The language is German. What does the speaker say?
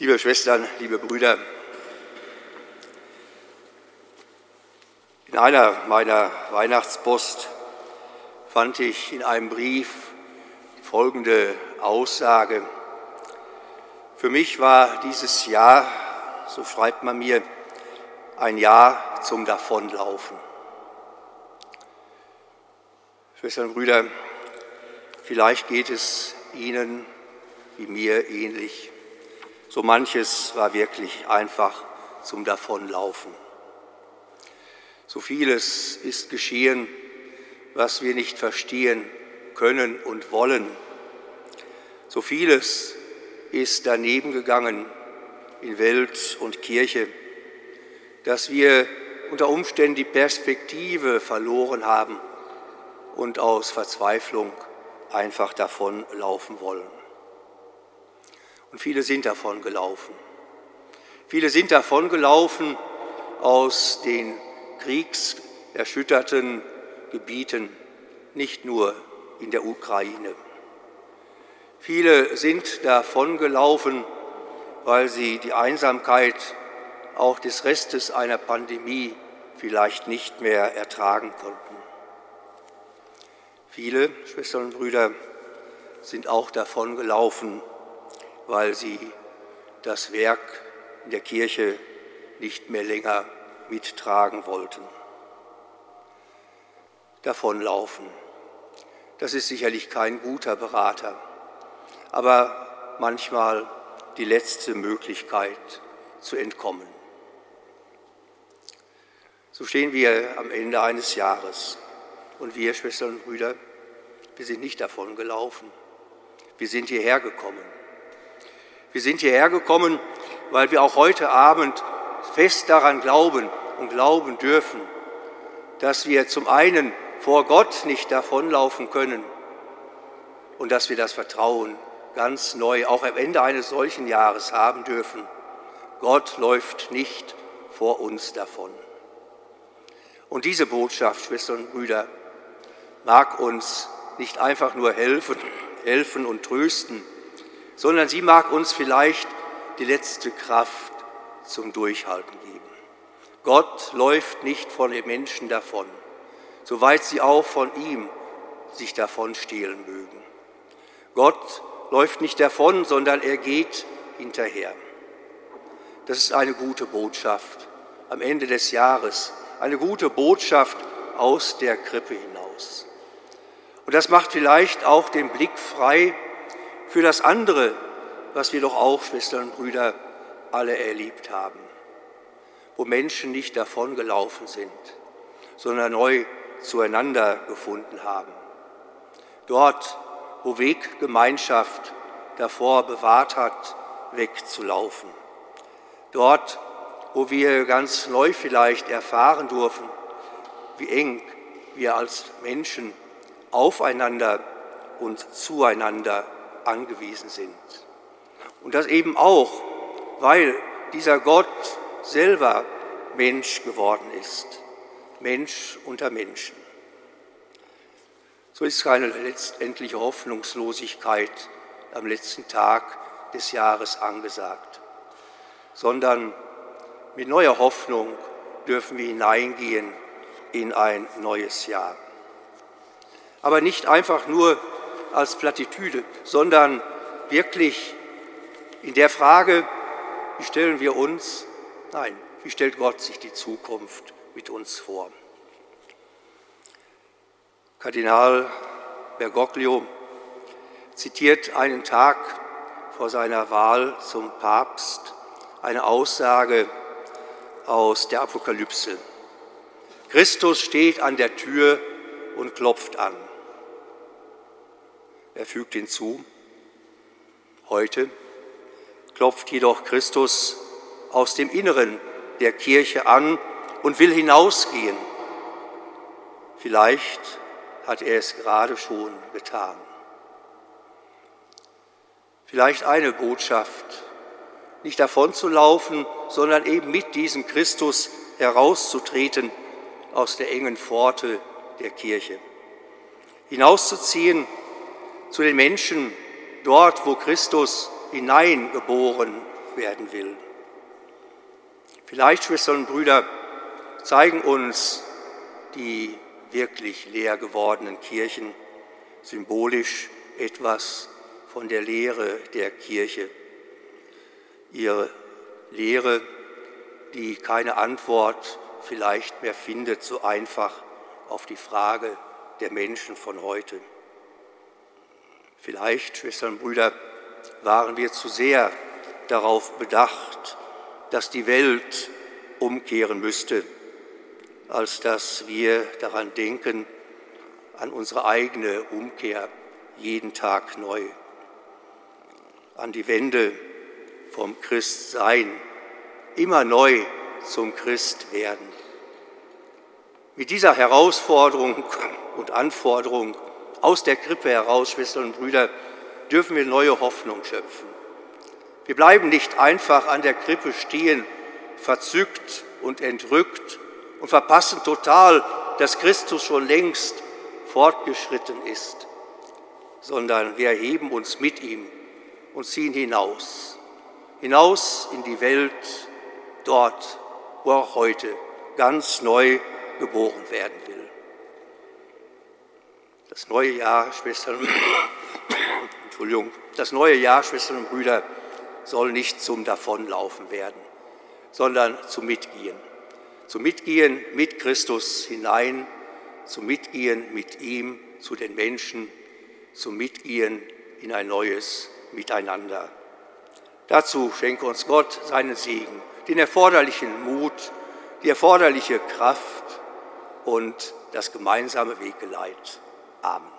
Liebe Schwestern, liebe Brüder, in einer meiner Weihnachtspost fand ich in einem Brief folgende Aussage. Für mich war dieses Jahr, so schreibt man mir, ein Jahr zum Davonlaufen. Schwestern und Brüder, vielleicht geht es Ihnen wie mir ähnlich. So manches war wirklich einfach zum Davonlaufen. So vieles ist geschehen, was wir nicht verstehen können und wollen. So vieles ist daneben gegangen in Welt und Kirche, dass wir unter Umständen die Perspektive verloren haben und aus Verzweiflung einfach davon laufen wollen. Und viele sind davon gelaufen. Viele sind davon gelaufen aus den kriegserschütterten Gebieten, nicht nur in der Ukraine. Viele sind davon gelaufen, weil sie die Einsamkeit auch des Restes einer Pandemie vielleicht nicht mehr ertragen konnten. Viele Schwestern und Brüder sind auch davon gelaufen, weil sie das Werk in der Kirche nicht mehr länger mittragen wollten. Davonlaufen, das ist sicherlich kein guter Berater, aber manchmal die letzte Möglichkeit zu entkommen. So stehen wir am Ende eines Jahres und wir, Schwestern und Brüder, wir sind nicht davon gelaufen. Wir sind hierher gekommen. Wir sind hierher gekommen, weil wir auch heute Abend fest daran glauben und glauben dürfen, dass wir zum einen vor Gott nicht davonlaufen können und dass wir das Vertrauen ganz neu auch am Ende eines solchen Jahres haben dürfen. Gott läuft nicht vor uns davon. Und diese Botschaft, Schwestern und Brüder, mag uns nicht einfach nur helfen, helfen und trösten, sondern sie mag uns vielleicht die letzte Kraft zum Durchhalten geben. Gott läuft nicht von den Menschen davon, soweit sie auch von ihm sich davon stehlen mögen. Gott läuft nicht davon, sondern er geht hinterher. Das ist eine gute Botschaft am Ende des Jahres, eine gute Botschaft aus der Krippe hinaus. Und das macht vielleicht auch den Blick frei für das andere, was wir doch auch, Schwestern und Brüder, alle erlebt haben, wo Menschen nicht davongelaufen sind, sondern neu zueinander gefunden haben. Dort, wo Weggemeinschaft davor bewahrt hat, wegzulaufen. Dort, wo wir ganz neu vielleicht erfahren dürfen, wie eng wir als Menschen aufeinander und zueinander angewiesen sind. Und das eben auch, weil dieser Gott selber Mensch geworden ist, Mensch unter Menschen. So ist keine letztendliche Hoffnungslosigkeit am letzten Tag des Jahres angesagt, sondern mit neuer Hoffnung dürfen wir hineingehen in ein neues Jahr aber nicht einfach nur als Plattitüde, sondern wirklich in der Frage, wie stellen wir uns, nein, wie stellt Gott sich die Zukunft mit uns vor? Kardinal Bergoglio zitiert einen Tag vor seiner Wahl zum Papst eine Aussage aus der Apokalypse. Christus steht an der Tür und klopft an. Er fügt hinzu, heute klopft jedoch Christus aus dem Inneren der Kirche an und will hinausgehen. Vielleicht hat er es gerade schon getan. Vielleicht eine Botschaft, nicht davon zu laufen, sondern eben mit diesem Christus herauszutreten aus der engen Pforte der Kirche. Hinauszuziehen zu den Menschen dort, wo Christus hineingeboren werden will. Vielleicht, Schwestern und Brüder, zeigen uns die wirklich leer gewordenen Kirchen symbolisch etwas von der Lehre der Kirche. Ihre Lehre, die keine Antwort vielleicht mehr findet, so einfach auf die Frage der Menschen von heute. Vielleicht, Schwestern und Brüder, waren wir zu sehr darauf bedacht, dass die Welt umkehren müsste, als dass wir daran denken, an unsere eigene Umkehr jeden Tag neu, an die Wende vom Christsein, immer neu zum Christ werden. Mit dieser Herausforderung und Anforderung aus der Krippe heraus, Schwestern und Brüder, dürfen wir neue Hoffnung schöpfen. Wir bleiben nicht einfach an der Krippe stehen, verzückt und entrückt und verpassen total, dass Christus schon längst fortgeschritten ist, sondern wir erheben uns mit ihm und ziehen hinaus, hinaus in die Welt, dort, wo auch heute ganz neu geboren werden will. Das neue Jahr, Schwestern, Entschuldigung, das neue Jahr, Schwestern und Brüder, soll nicht zum Davonlaufen werden, sondern zum Mitgehen. Zum Mitgehen mit Christus hinein, zum Mitgehen mit ihm zu den Menschen, zum Mitgehen in ein neues Miteinander. Dazu schenke uns Gott seinen Segen, den erforderlichen Mut, die erforderliche Kraft und das gemeinsame Weggeleit. Amen.